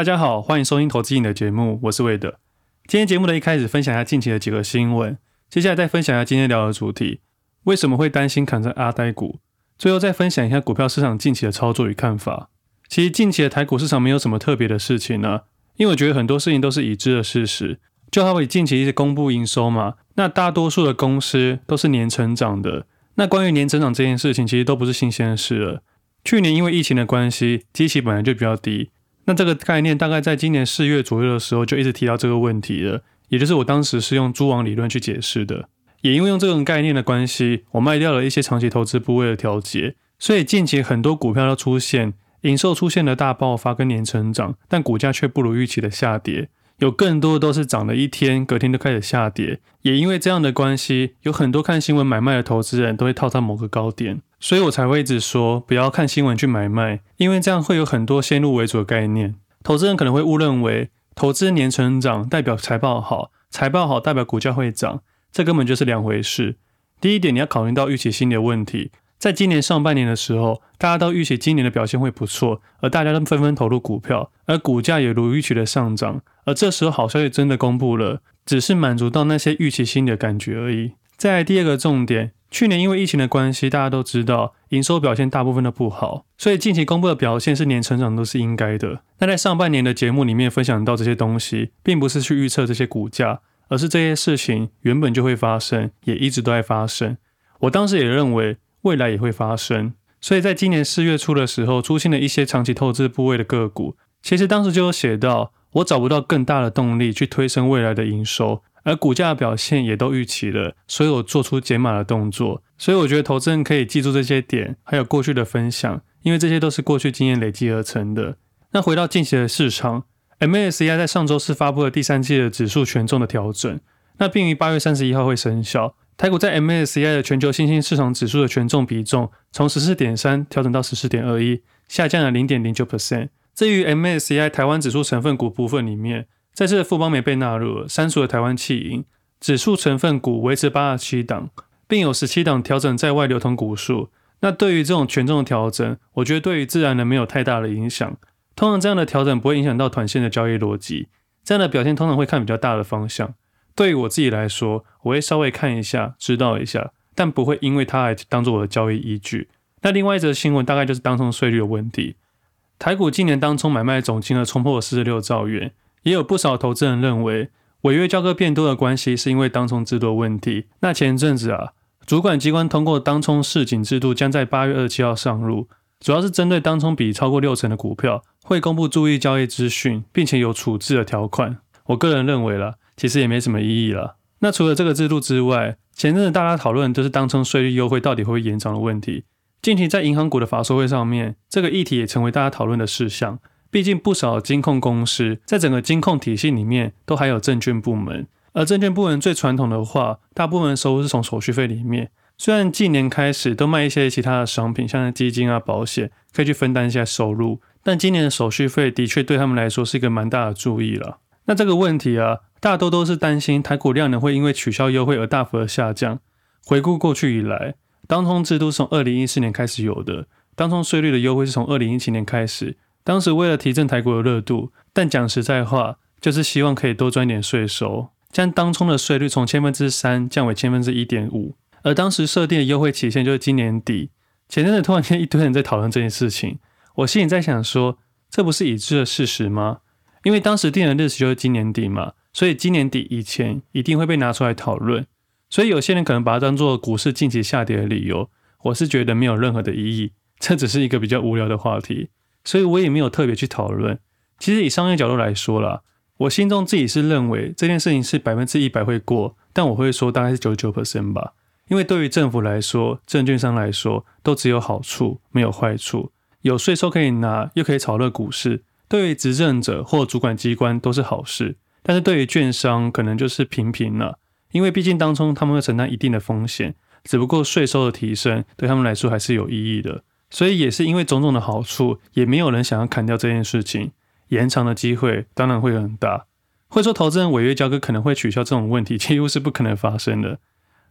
大家好，欢迎收听投资瘾的节目，我是魏德。今天节目的一开始，分享一下近期的几个新闻，接下来再分享一下今天聊的主题，为什么会担心砍在阿呆股？最后再分享一下股票市场近期的操作与看法。其实近期的台股市场没有什么特别的事情呢、啊，因为我觉得很多事情都是已知的事实。就好比近期一直公布营收嘛，那大多数的公司都是年成长的。那关于年成长这件事情，其实都不是新鲜的事了。去年因为疫情的关系，基期本来就比较低。那这个概念大概在今年四月左右的时候就一直提到这个问题了，也就是我当时是用蛛网理论去解释的。也因为用这种概念的关系，我卖掉了一些长期投资部位的调节，所以近期很多股票都出现营收出现了大爆发跟年成长，但股价却不如预期的下跌。有更多都是涨了一天，隔天就开始下跌。也因为这样的关系，有很多看新闻买卖的投资人都会套在某个高点，所以我才会一直说不要看新闻去买卖，因为这样会有很多先入为主的概念。投资人可能会误认为投资年成长代表财报好，财报好代表股价会涨，这根本就是两回事。第一点，你要考虑到预期心理的问题。在今年上半年的时候，大家都预期今年的表现会不错，而大家都纷纷投入股票，而股价也如预期的上涨。而这时候好消息真的公布了，只是满足到那些预期心理的感觉而已。在第二个重点，去年因为疫情的关系，大家都知道营收表现大部分都不好，所以近期公布的表现是年成长都是应该的。那在上半年的节目里面分享到这些东西，并不是去预测这些股价，而是这些事情原本就会发生，也一直都在发生。我当时也认为。未来也会发生，所以在今年四月初的时候，出现了一些长期投资部位的个股。其实当时就有写到，我找不到更大的动力去推升未来的营收，而股价的表现也都预期了，所以我做出减码的动作。所以我觉得投资人可以记住这些点，还有过去的分享，因为这些都是过去经验累积而成的。那回到近期的市场，MSCI 在上周四发布了第三季的指数权重的调整，那并于八月三十一号会生效。台股在 MSCI 的全球新兴市场指数的权重比重从十四点三调整到十四点二一，下降了零点零九 percent。至于 MSCI 台湾指数成分股部分里面，这次的富邦没被纳入了，删除了台湾企银指数成分股维持八十七档，并有十七档调整在外流通股数。那对于这种权重的调整，我觉得对于自然人没有太大的影响。通常这样的调整不会影响到短线的交易逻辑，这样的表现通常会看比较大的方向。对于我自己来说，我会稍微看一下，知道一下，但不会因为它来当做我的交易依据。那另外一则新闻大概就是当冲税率的问题。台股今年当冲买卖总金额冲破四十六兆元，也有不少投资人认为违约交割变多的关系是因为当冲制度的问题。那前阵子啊，主管机关通过当冲市警制度，将在八月二十七号上路，主要是针对当冲比超过六成的股票，会公布注意交易资讯，并且有处置的条款。我个人认为啦。其实也没什么意义了。那除了这个制度之外，前阵子大家讨论的就是当冲税率优惠到底会不会延长的问题。近期在银行股的法说会上面，这个议题也成为大家讨论的事项。毕竟不少金控公司在整个金控体系里面都还有证券部门，而证券部门最传统的话，大部分收入是从手续费里面。虽然近年开始都卖一些其他的商品，像基金啊、保险，可以去分担一下收入，但今年的手续费的确对他们来说是一个蛮大的注意了。那这个问题啊。大多都是担心台股量能会因为取消优惠而大幅的下降。回顾过去以来，当冲制度是从二零一四年开始有的，当冲税率的优惠是从二零一七年开始。当时为了提振台股的热度，但讲实在话，就是希望可以多赚点税收，将当冲的税率从千分之三降为千分之一点五。而当时设定的优惠期限就是今年底。前阵子突然间一堆人在讨论这件事情，我心里在想说，这不是已知的事实吗？因为当时定的日期就是今年底嘛。所以今年底以前一定会被拿出来讨论，所以有些人可能把它当做股市近期下跌的理由，我是觉得没有任何的意义，这只是一个比较无聊的话题，所以我也没有特别去讨论。其实以商业角度来说啦，我心中自己是认为这件事情是百分之一百会过，但我会说大概是九十九 percent 吧，因为对于政府来说、证券商来说都只有好处没有坏处，有税收可以拿，又可以炒热股市，对于执政者或主管机关都是好事。但是对于券商可能就是平平了，因为毕竟当中他们会承担一定的风险，只不过税收的提升对他们来说还是有意义的，所以也是因为种种的好处，也没有人想要砍掉这件事情，延长的机会当然会很大。会说投资人违约交割可能会取消这种问题，几乎是不可能发生的。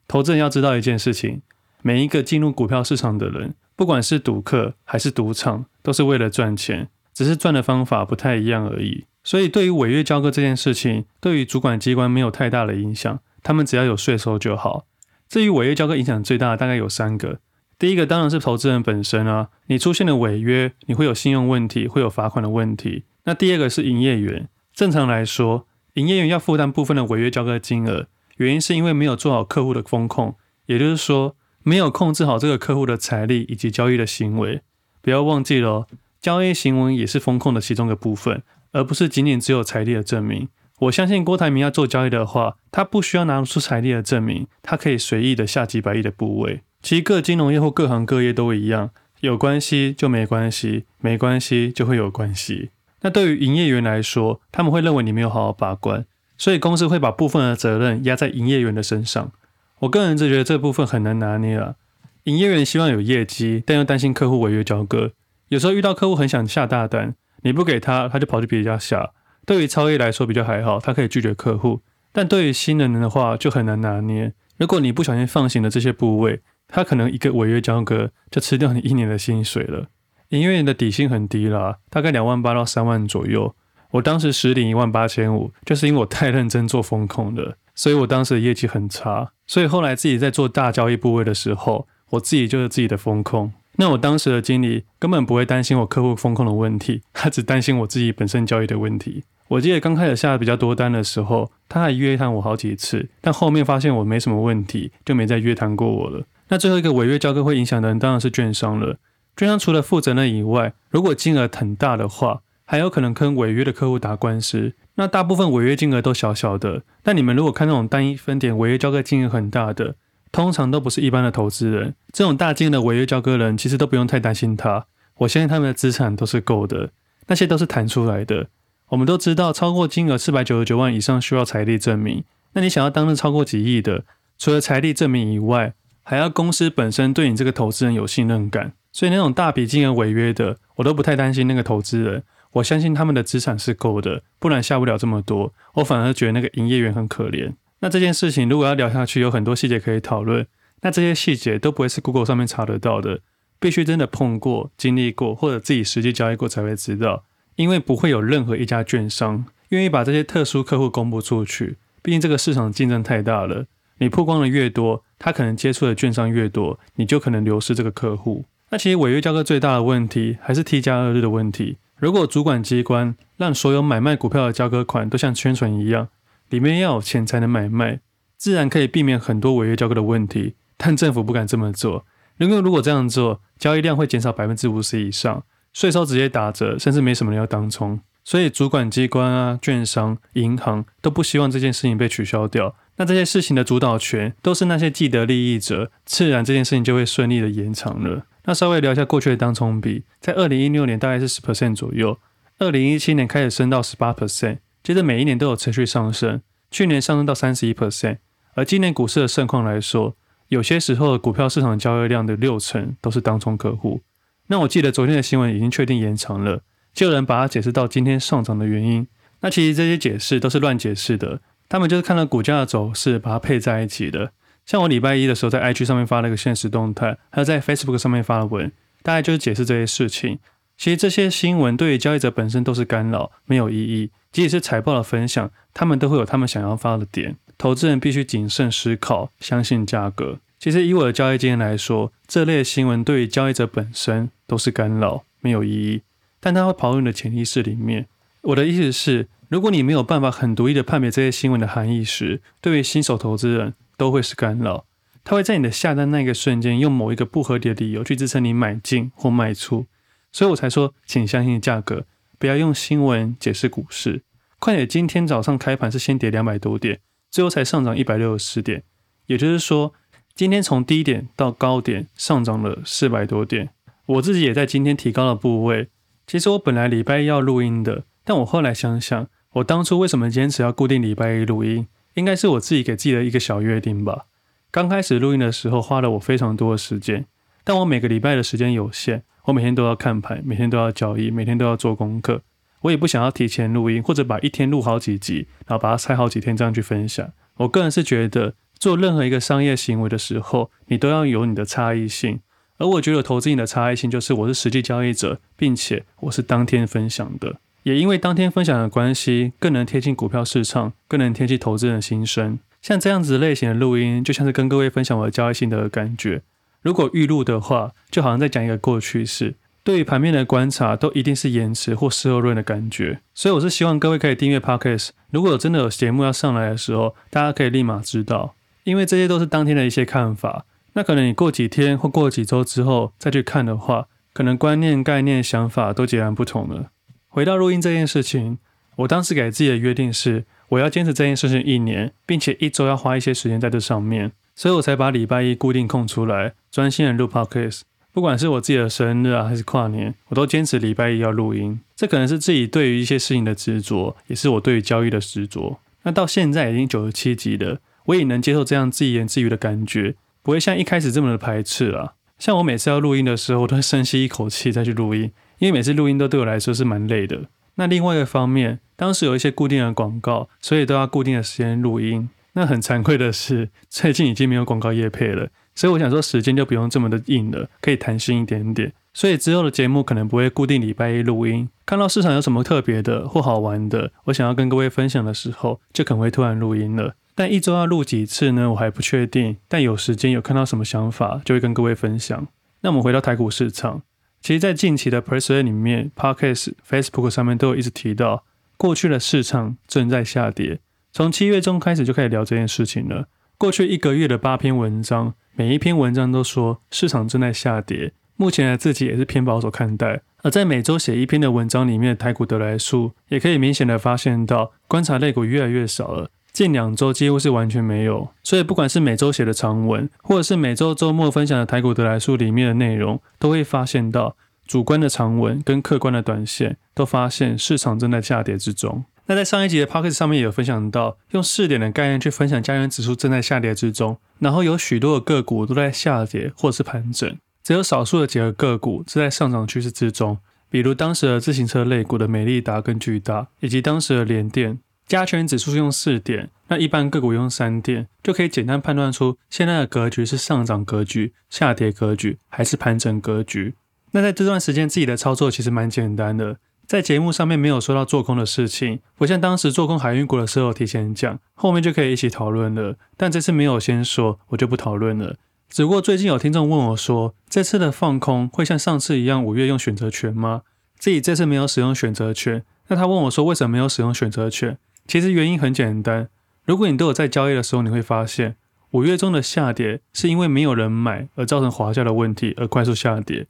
投资人要知道一件事情，每一个进入股票市场的人，不管是赌客还是赌场，都是为了赚钱。只是赚的方法不太一样而已。所以对于违约交割这件事情，对于主管机关没有太大的影响，他们只要有税收就好。至于违约交割影响最大的大概有三个，第一个当然是投资人本身啊，你出现了违约，你会有信用问题，会有罚款的问题。那第二个是营业员，正常来说，营业员要负担部分的违约交割金额，原因是因为没有做好客户的风控，也就是说没有控制好这个客户的财力以及交易的行为。不要忘记了，交易行为也是风控的其中一个部分，而不是仅仅只有财力的证明。我相信郭台铭要做交易的话，他不需要拿出财力的证明，他可以随意的下几百亿的部位。其实各金融业或各行各业都一样，有关系就没关系，没关系就会有关系。那对于营业员来说，他们会认为你没有好好把关，所以公司会把部分的责任压在营业员的身上。我个人就觉得这部分很难拿捏了。营业员希望有业绩，但又担心客户违约交割，有时候遇到客户很想下大单，你不给他，他就跑去别家下。对于超业来说比较还好，他可以拒绝客户，但对于新人的话就很难拿捏。如果你不小心放行了这些部位，他可能一个违约交割就吃掉你一年的薪水了。营业员的底薪很低啦，大概两万八到三万左右。我当时实领一万八千五，就是因为我太认真做风控了，所以我当时的业绩很差。所以后来自己在做大交易部位的时候，我自己就是自己的风控。那我当时的经理根本不会担心我客户风控的问题，他只担心我自己本身交易的问题。我记得刚开始下的比较多单的时候，他还约谈我好几次，但后面发现我没什么问题，就没再约谈过我了。那最后一个违约交割会影响的人当然是券商了。券商除了负责任以外，如果金额很大的话，还有可能跟违约的客户打官司。那大部分违约金额都小小的，但你们如果看那种单一分点违约交割金额很大的，通常都不是一般的投资人。这种大金额的违约交割人，其实都不用太担心他。我相信他们的资产都是够的，那些都是谈出来的。我们都知道，超过金额四百九十九万以上需要财力证明。那你想要当日超过几亿的，除了财力证明以外，还要公司本身对你这个投资人有信任感。所以那种大笔金额违约的，我都不太担心那个投资人。我相信他们的资产是够的，不然下不了这么多。我反而觉得那个营业员很可怜。那这件事情如果要聊下去，有很多细节可以讨论。那这些细节都不会是 Google 上面查得到的，必须真的碰过、经历过，或者自己实际交易过才会知道。因为不会有任何一家券商愿意把这些特殊客户公布出去，毕竟这个市场竞争太大了。你曝光的越多，他可能接触的券商越多，你就可能流失这个客户。那其实违约交割最大的问题还是 T 加二日的问题。如果主管机关让所有买卖股票的交割款都像宣传一样，里面要有钱才能买卖，自然可以避免很多违约交割的问题。但政府不敢这么做，因为如果这样做，交易量会减少百分之五十以上。税收直接打折，甚至没什么人要当冲，所以主管机关啊、券商、银行都不希望这件事情被取消掉。那这些事情的主导权都是那些既得利益者，自然这件事情就会顺利的延长了。那稍微聊一下过去的当冲比，在二零一六年大概是十 percent 左右，二零一七年开始升到十八 percent，接着每一年都有持续上升，去年上升到三十一 percent。而今年股市的盛况来说，有些时候股票市场交易量的六成都是当冲客户。那我记得昨天的新闻已经确定延长了，就有人把它解释到今天上涨的原因。那其实这些解释都是乱解释的，他们就是看了股价的走势，把它配在一起的。像我礼拜一的时候在 IG 上面发了一个限时动态，还有在 Facebook 上面发了文，大概就是解释这些事情。其实这些新闻对于交易者本身都是干扰，没有意义。即使是财报的分享，他们都会有他们想要发的点。投资人必须谨慎思考，相信价格。其实以我的交易经验来说，这类新闻对于交易者本身都是干扰，没有意义。但它会跑入你的潜意识里面。我的意思是，如果你没有办法很独立的判别这些新闻的含义时，对于新手投资人都会是干扰。它会在你的下单那个瞬间，用某一个不合理的理由去支撑你买进或卖出。所以我才说，请相信价格，不要用新闻解释股市。快点，今天早上开盘是先跌两百多点，最后才上涨一百六十点，也就是说。今天从低点到高点上涨了四百多点，我自己也在今天提高了部位。其实我本来礼拜一要录音的，但我后来想想，我当初为什么坚持要固定礼拜一录音，应该是我自己给自己的一个小约定吧。刚开始录音的时候花了我非常多的时间，但我每个礼拜的时间有限，我每天都要看盘，每天都要交易，每天都要做功课。我也不想要提前录音，或者把一天录好几集，然后把它拆好几天这样去分享。我个人是觉得。做任何一个商业行为的时候，你都要有你的差异性，而我觉得投资瘾的差异性就是我是实际交易者，并且我是当天分享的。也因为当天分享的关系，更能贴近股票市场，更能贴近投资人的心声。像这样子类型的录音，就像是跟各位分享我的交易心得的感觉。如果预录的话，就好像在讲一个过去式。对于盘面的观察，都一定是延迟或事后论的感觉。所以我是希望各位可以订阅 Podcast，如果真的有节目要上来的时候，大家可以立马知道，因为这些都是当天的一些看法。那可能你过几天或过几周之后再去看的话，可能观念、概念、想法都截然不同了。回到录音这件事情，我当时给自己的约定是，我要坚持这件事情一年，并且一周要花一些时间在这上面。所以我才把礼拜一固定空出来，专心的录 podcast。不管是我自己的生日啊，还是跨年，我都坚持礼拜一要录音。这可能是自己对于一些事情的执着，也是我对于交易的执着。那到现在已经九十七集了，我也能接受这样自言自语的感觉，不会像一开始这么的排斥了。像我每次要录音的时候，都会深吸一口气再去录音，因为每次录音都对我来说是蛮累的。那另外一个方面，当时有一些固定的广告，所以都要固定的时间录音。那很惭愧的是，最近已经没有广告业配了，所以我想说时间就不用这么的硬了，可以弹性一点点。所以之后的节目可能不会固定礼拜一录音，看到市场有什么特别的或好玩的，我想要跟各位分享的时候，就可能会突然录音了。但一周要录几次呢？我还不确定。但有时间有看到什么想法，就会跟各位分享。那我们回到台股市场，其实，在近期的 Press 里面、Podcast、Facebook 上面都有一直提到，过去的市场正在下跌。从七月中开始就开始聊这件事情了。过去一个月的八篇文章，每一篇文章都说市场正在下跌。目前的自己也是偏保守看待。而在每周写一篇的文章里面，台股得来数也可以明显的发现到，观察类股越来越少了。近两周几乎是完全没有。所以不管是每周写的长文，或者是每周周末分享的台股得来书里面的内容，都会发现到主观的长文跟客观的短线，都发现市场正在下跌之中。那在上一集的 Podcast 上面也有分享到，用试点的概念去分享加元指数正在下跌之中，然后有许多的个股都在下跌或者是盘整，只有少数的几个个股是在上涨趋势之中，比如当时的自行车类股的美利达跟巨大，以及当时的联电。加权指数用四点，那一般个股用三点，就可以简单判断出现在的格局是上涨格局、下跌格局还是盘整格局。那在这段时间自己的操作其实蛮简单的。在节目上面没有说到做空的事情，不像当时做空海运股的时候提前讲，后面就可以一起讨论了。但这次没有先说，我就不讨论了。只不过最近有听众问我说，这次的放空会像上次一样五月用选择权吗？自己这次没有使用选择权，那他问我说为什么没有使用选择权？其实原因很简单，如果你都有在交易的时候，你会发现五月中的下跌是因为没有人买而造成滑价的问题而快速下跌。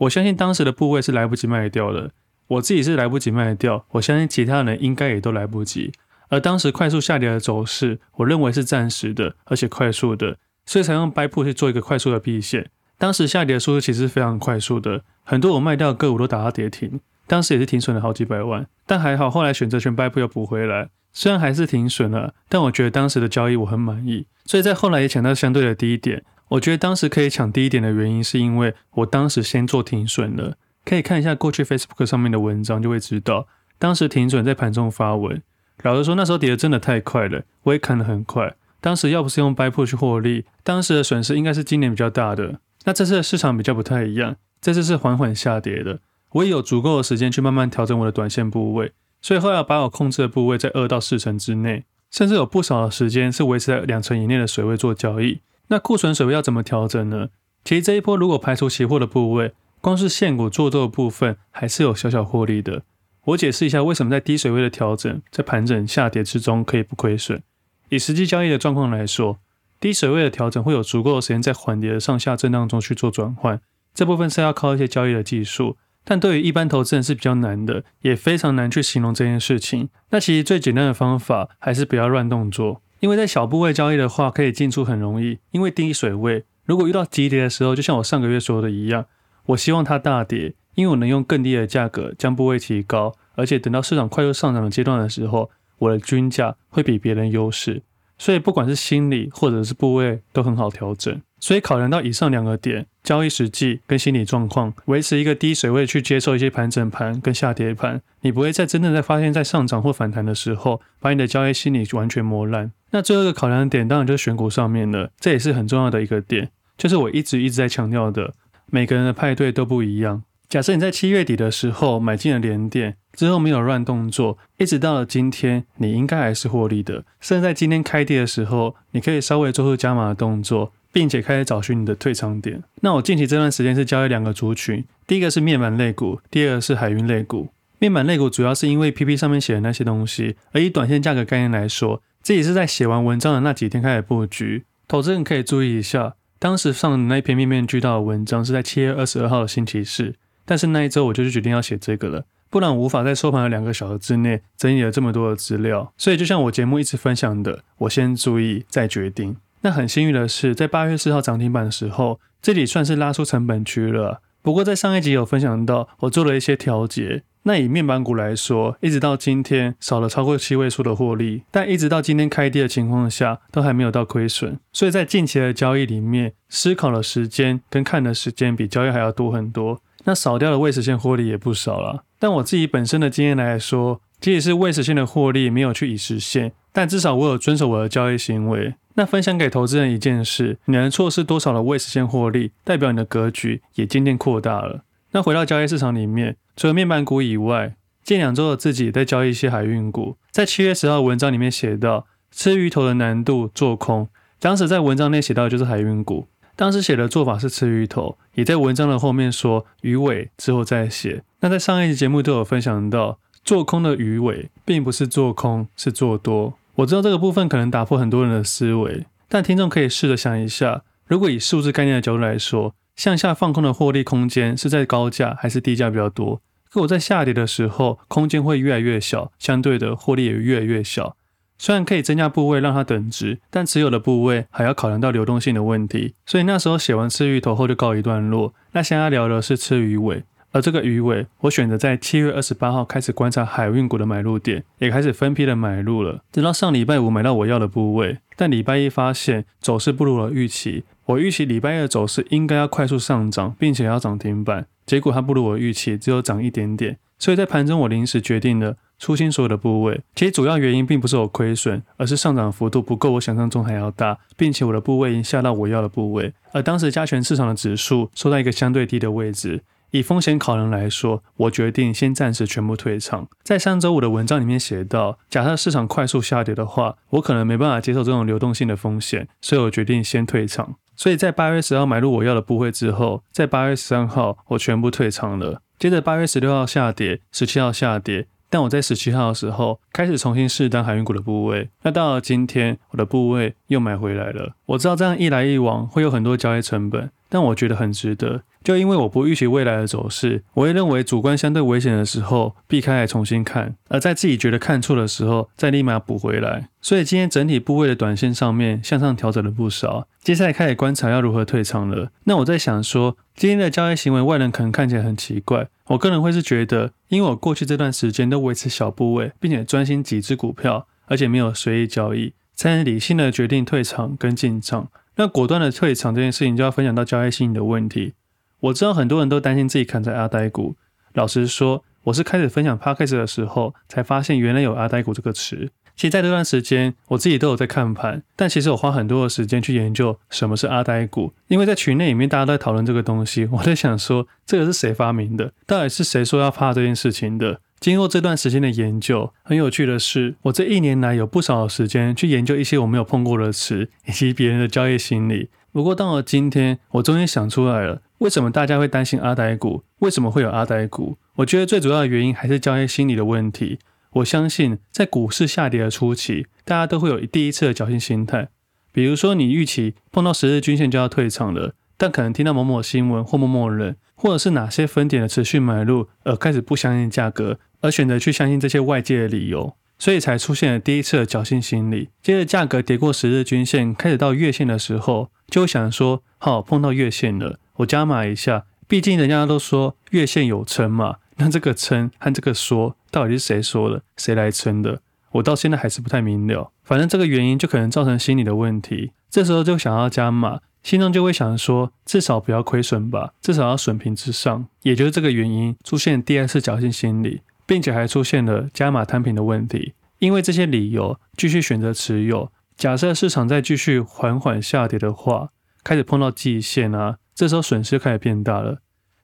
我相信当时的部位是来不及卖掉的。我自己是来不及卖掉，我相信其他人应该也都来不及。而当时快速下跌的走势，我认为是暂时的，而且快速的，所以才用 buy put 去做一个快速的避险。当时下跌的速度其实是非常快速的，很多我卖掉的个股都打到跌停，当时也是停损了好几百万。但还好，后来选择权 buy put 又补回来，虽然还是停损了，但我觉得当时的交易我很满意。所以在后来也抢到相对的低点。我觉得当时可以抢低点的原因，是因为我当时先做停损了。可以看一下过去 Facebook 上面的文章，就会知道当时停损在盘中发文。老实说，那时候跌的真的太快了，我也砍得很快。当时要不是用 Buy Put 去获利，当时的损失应该是今年比较大的。那这次的市场比较不太一样，这次是缓缓下跌的，我也有足够的时间去慢慢调整我的短线部位，所以后来把我控制的部位在二到四成之内，甚至有不少的时间是维持在两成以内的水位做交易。那库存水位要怎么调整呢？其实这一波如果排除期货的部位。光是现股做多的部分还是有小小获利的。我解释一下为什么在低水位的调整，在盘整下跌之中可以不亏损。以实际交易的状况来说，低水位的调整会有足够的时间在缓跌的上下震荡中去做转换。这部分是要靠一些交易的技术，但对于一般投资人是比较难的，也非常难去形容这件事情。那其实最简单的方法还是不要乱动作，因为在小部位交易的话，可以进出很容易。因为低水位，如果遇到急跌的时候，就像我上个月说的一样。我希望它大跌，因为我能用更低的价格将部位提高，而且等到市场快速上涨的阶段的时候，我的均价会比别人优势。所以不管是心理或者是部位都很好调整。所以考量到以上两个点，交易实际跟心理状况，维持一个低水位去接受一些盘整盘跟下跌盘，你不会在真正在发现在上涨或反弹的时候，把你的交易心理完全磨烂。那最后一个考量点当然就是选股上面了，这也是很重要的一个点，就是我一直一直在强调的。每个人的派对都不一样。假设你在七月底的时候买进了联电，之后没有乱动作，一直到了今天，你应该还是获利的。甚至在今天开跌的时候，你可以稍微做出加码的动作，并且开始找寻你的退场点。那我近期这段时间是交易两个族群，第一个是面板类股，第二个是海运类股。面板类股主要是因为 PP 上面写的那些东西，而以短线价格概念来说，自己是在写完文章的那几天开始布局。投资人可以注意一下，当时上的那篇面面俱到的文章是在七月二十二号的星期四。但是那一周我就是决定要写这个了，不然我无法在收盘的两个小时之内整理了这么多的资料。所以就像我节目一直分享的，我先注意再决定。那很幸运的是，在八月四号涨停板的时候，这里算是拉出成本区了。不过在上一集有分享到，我做了一些调节。那以面板股来说，一直到今天少了超过七位数的获利，但一直到今天开低的情况下，都还没有到亏损。所以在近期的交易里面，思考的时间跟看的时间比交易还要多很多。那少掉的未实现获利也不少了。但我自己本身的经验来说，即使是未实现的获利没有去已实现，但至少我有遵守我的交易行为。那分享给投资人一件事，你能错失多少的未实现获利，代表你的格局也渐渐扩大了。那回到交易市场里面。除了面板股以外，近两周的自己在交易一些海运股。在七月十号文章里面写到，吃鱼头的难度做空。当时在文章内写到的就是海运股。当时写的做法是吃鱼头，也在文章的后面说鱼尾之后再写。那在上一集节目都有分享到，做空的鱼尾并不是做空，是做多。我知道这个部分可能打破很多人的思维，但听众可以试着想一下，如果以数字概念的角度来说，向下放空的获利空间是在高价还是低价比较多？可我在下跌的时候，空间会越来越小，相对的获利也越来越小。虽然可以增加部位让它等值，但持有的部位还要考量到流动性的问题。所以那时候写完吃鱼头后就告一段落。那现在聊的是吃鱼尾，而这个鱼尾，我选择在七月二十八号开始观察海运股的买入点，也开始分批的买入了。直到上礼拜五买到我要的部位，但礼拜一发现走势不如我预期。我预期礼拜一的走势应该要快速上涨，并且要涨停板。结果它不如我预期，只有涨一点点，所以在盘中我临时决定了出清所有的部位。其实主要原因并不是我亏损，而是上涨幅度不够我想象中还要大，并且我的部位已经下到我要的部位。而当时加权市场的指数收在一个相对低的位置，以风险考量来说，我决定先暂时全部退场。在上周五的文章里面写到，假设市场快速下跌的话，我可能没办法接受这种流动性的风险，所以我决定先退场。所以在八月十号买入我要的部位之后，在八月十三号我全部退场了。接着八月十六号下跌，十七号下跌，但我在十七号的时候开始重新试单海运股的部位。那到了今天，我的部位又买回来了。我知道这样一来一往会有很多交易成本，但我觉得很值得。就因为我不预期未来的走势，我会认为主观相对危险的时候避开来重新看，而在自己觉得看错的时候再立马补回来。所以今天整体部位的短线上面向上调整了不少。接下来开始观察要如何退场了。那我在想说，今天的交易行为外人可能看起来很奇怪，我个人会是觉得，因为我过去这段时间都维持小部位，并且专心几只股票，而且没有随意交易，才能理性的决定退场跟进场。那果断的退场这件事情就要分享到交易心理的问题。我知道很多人都担心自己砍在阿呆股。老实说，我是开始分享 Podcast 的时候，才发现原来有阿呆股这个词。其实在这段时间，我自己都有在看盘，但其实我花很多的时间去研究什么是阿呆股。因为在群内里面大家都在讨论这个东西，我在想说，这个是谁发明的？到底是谁说要怕这件事情的？经过这段时间的研究，很有趣的是，我这一年来有不少的时间去研究一些我没有碰过的词，以及别人的交易心理。不过到了今天，我终于想出来了。为什么大家会担心阿呆股？为什么会有阿呆股？我觉得最主要的原因还是交易心理的问题。我相信在股市下跌的初期，大家都会有第一次的侥幸心态。比如说，你预期碰到十日均线就要退场了，但可能听到某某新闻或某某人，或者是哪些分点的持续买入，而开始不相信价格，而选择去相信这些外界的理由，所以才出现了第一次的侥幸心理。接着价格跌过十日均线，开始到月线的时候，就会想说：好，碰到月线了。我加码一下，毕竟人家都说月线有撑嘛，那这个撑和这个说到底是谁说的，谁来撑的？我到现在还是不太明了。反正这个原因就可能造成心理的问题，这时候就想要加码，心中就会想说至少不要亏损吧，至少要损平之上。也就是这个原因出现第二次侥幸心理，并且还出现了加码摊平的问题。因为这些理由继续选择持有，假设市场再继续缓缓下跌的话，开始碰到季线啊。这时候损失开始变大了。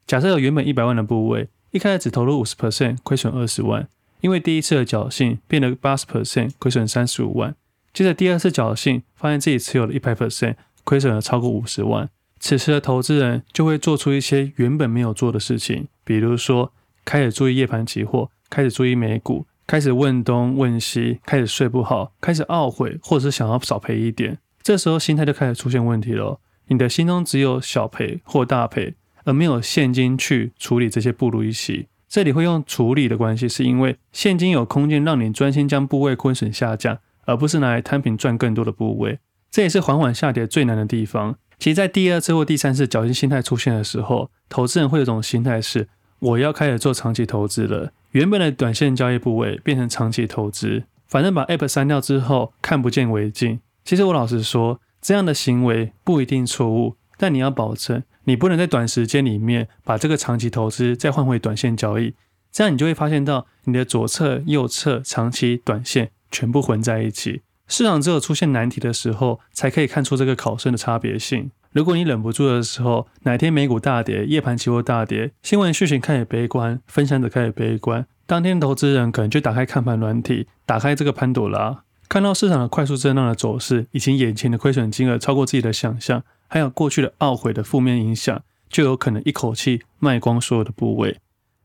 假设有原本一百万的部位，一开始只投入五十 percent，亏损二十万，因为第一次的侥幸变得八十 percent，亏损三十五万。接着第二次侥幸，发现自己持有了一百 percent，亏损了超过五十万。此时的投资人就会做出一些原本没有做的事情，比如说开始注意夜盘期货，开始注意美股，开始问东问西，开始睡不好，开始懊悔，或者是想要少赔一点。这时候心态就开始出现问题了。你的心中只有小赔或大赔，而没有现金去处理这些不如意事。这里会用处理的关系，是因为现金有空间让你专心将部位亏损下降，而不是拿来摊平赚更多的部位。这也是缓缓下跌最难的地方。其实，在第二次或第三次侥幸心态出现的时候，投资人会有种心态是：我要开始做长期投资了。原本的短线交易部位变成长期投资，反正把 App 删掉之后，看不见为净。其实我老实说，这样的行为不一定错误，但你要保证，你不能在短时间里面把这个长期投资再换回短线交易。这样你就会发现到，你的左侧、右侧、长期、短线全部混在一起。市场只有出现难题的时候，才可以看出这个考生的差别性。如果你忍不住的时候，哪天美股大跌，夜盘期货大跌，新闻讯息开始悲观，分享者开始悲观，当天投资人可能就打开看盘软体，打开这个潘朵拉，看到市场的快速震荡的走势，以及眼前的亏损金额超过自己的想象，还有过去的懊悔的负面影响，就有可能一口气卖光所有的部位。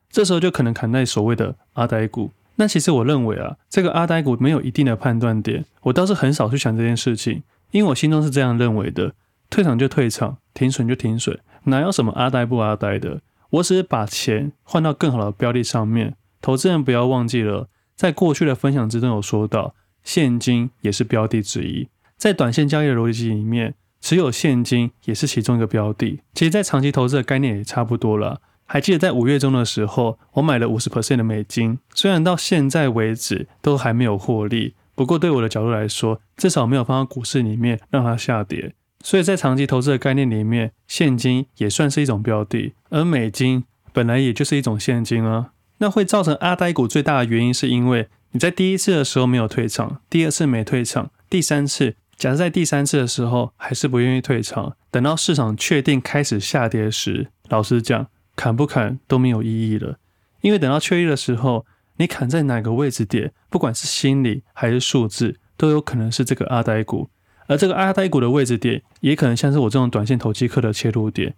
这时候就可能砍在所谓的阿呆股。那其实我认为啊，这个阿呆股没有一定的判断点，我倒是很少去想这件事情，因为我心中是这样认为的：退场就退场，停损就停损，哪有什么阿呆不阿呆的？我只是把钱换到更好的标的上面。投资人不要忘记了，在过去的分享之中有说到，现金也是标的之一，在短线交易的逻辑里面，持有现金也是其中一个标的。其实，在长期投资的概念也差不多了。还记得在五月中的时候，我买了五十 percent 的美金，虽然到现在为止都还没有获利，不过对我的角度来说，至少没有放到股市里面让它下跌。所以在长期投资的概念里面，现金也算是一种标的，而美金本来也就是一种现金啊。那会造成阿呆股最大的原因，是因为你在第一次的时候没有退场，第二次没退场，第三次，假设在第三次的时候还是不愿意退场，等到市场确定开始下跌时，老实讲。砍不砍都没有意义了，因为等到确立的时候，你砍在哪个位置点，不管是心理还是数字，都有可能是这个阿呆股。而这个阿呆股的位置点，也可能像是我这种短线投机客的切入点。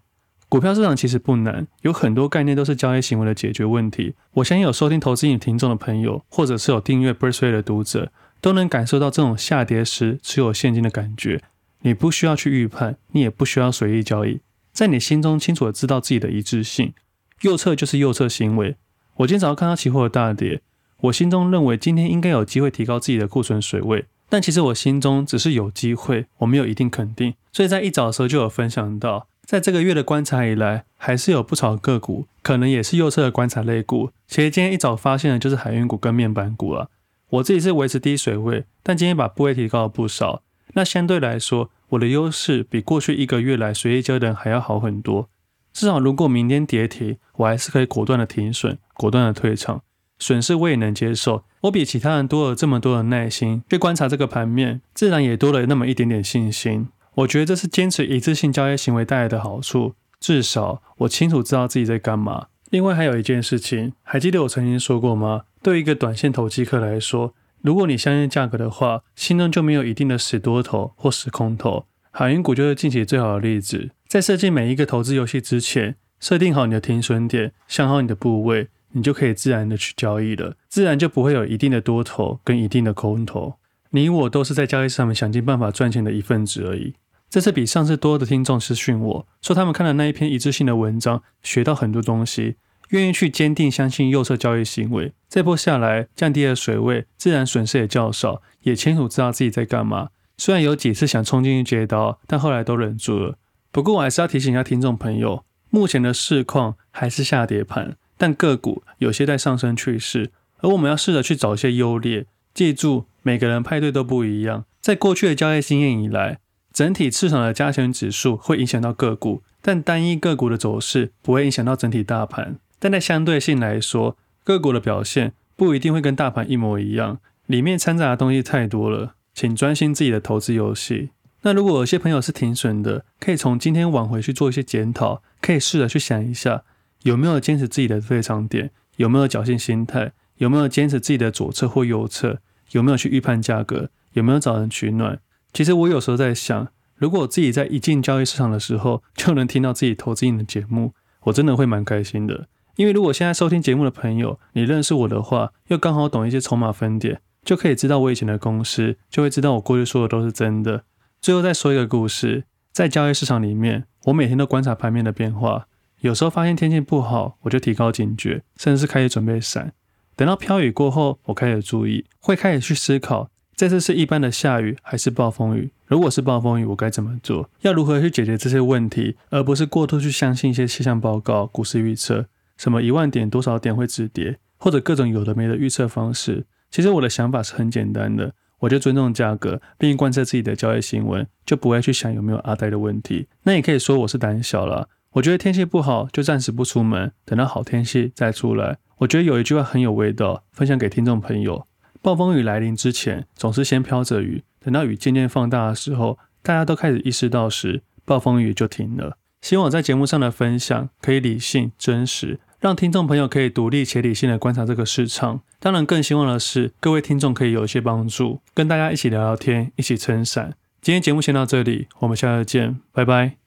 股票市场其实不难，有很多概念都是交易行为的解决问题。我相信有收听投资瘾听众的朋友，或者是有订阅 Birdsway 的读者，都能感受到这种下跌时持有现金的感觉。你不需要去预判，你也不需要随意交易。在你心中清楚的知道自己的一致性，右侧就是右侧行为。我今天早上看到期货的大跌，我心中认为今天应该有机会提高自己的库存水位，但其实我心中只是有机会，我没有一定肯定。所以在一早的时候就有分享到，在这个月的观察以来，还是有不少个股可能也是右侧的观察类股。其实今天一早发现的就是海运股跟面板股啊。我自己是维持低水位，但今天把部位提高了不少。那相对来说，我的优势比过去一个月来随意交易的人还要好很多。至少如果明天跌停，我还是可以果断的停损，果断的退场，损失我也能接受。我比其他人多了这么多的耐心去观察这个盘面，自然也多了那么一点点信心。我觉得这是坚持一致性交易行为带来的好处。至少我清楚知道自己在干嘛。另外还有一件事情，还记得我曾经说过吗？对一个短线投机客来说，如果你相信价格的话，心中就没有一定的死多头或死空头。海运股就是近期最好的例子。在设计每一个投资游戏之前，设定好你的停损点，想好你的部位，你就可以自然的去交易了，自然就不会有一定的多头跟一定的空头。你我都是在交易上面想尽办法赚钱的一份子而已。这次比上次多的听众私讯我说，他们看了那一篇一致性的文章，学到很多东西。愿意去坚定相信右侧交易行为，这波下来降低了水位，自然损失也较少，也清楚知道自己在干嘛。虽然有几次想冲进去接刀，但后来都忍住了。不过我还是要提醒一下听众朋友，目前的市况还是下跌盘，但个股有些在上升趋势，而我们要试着去找一些优劣。记住，每个人派对都不一样。在过去的交易经验以来，整体市场的加权指数会影响到个股，但单一个股的走势不会影响到整体大盘。但在相对性来说，个股的表现不一定会跟大盘一模一样，里面掺杂的东西太多了，请专心自己的投资游戏。那如果有些朋友是停损的，可以从今天往回去做一些检讨，可以试着去想一下，有没有坚持自己的退场点，有没有侥幸心态，有没有坚持自己的左侧或右侧，有没有去预判价格，有没有找人取暖。其实我有时候在想，如果我自己在一进交易市场的时候就能听到自己投资人的节目，我真的会蛮开心的。因为如果现在收听节目的朋友，你认识我的话，又刚好懂一些筹码分点，就可以知道我以前的公司，就会知道我过去说的都是真的。最后再说一个故事，在交易市场里面，我每天都观察盘面的变化。有时候发现天气不好，我就提高警觉，甚至是开始准备闪。等到飘雨过后，我开始注意，会开始去思考，这次是一般的下雨还是暴风雨？如果是暴风雨，我该怎么做？要如何去解决这些问题，而不是过度去相信一些气象报告、股市预测，什么一万点多少点会止跌，或者各种有的没的预测方式。其实我的想法是很简单的。我就尊重价格，并贯彻自己的交易新闻，就不会去想有没有阿呆的问题。那也可以说我是胆小了。我觉得天气不好，就暂时不出门，等到好天气再出来。我觉得有一句话很有味道，分享给听众朋友：暴风雨来临之前，总是先飘着雨，等到雨渐渐放大的时候，大家都开始意识到时，暴风雨就停了。希望我在节目上的分享可以理性、真实。让听众朋友可以独立且理性的观察这个市场。当然，更希望的是各位听众可以有一些帮助，跟大家一起聊聊天，一起撑伞。今天节目先到这里，我们下次见，拜拜。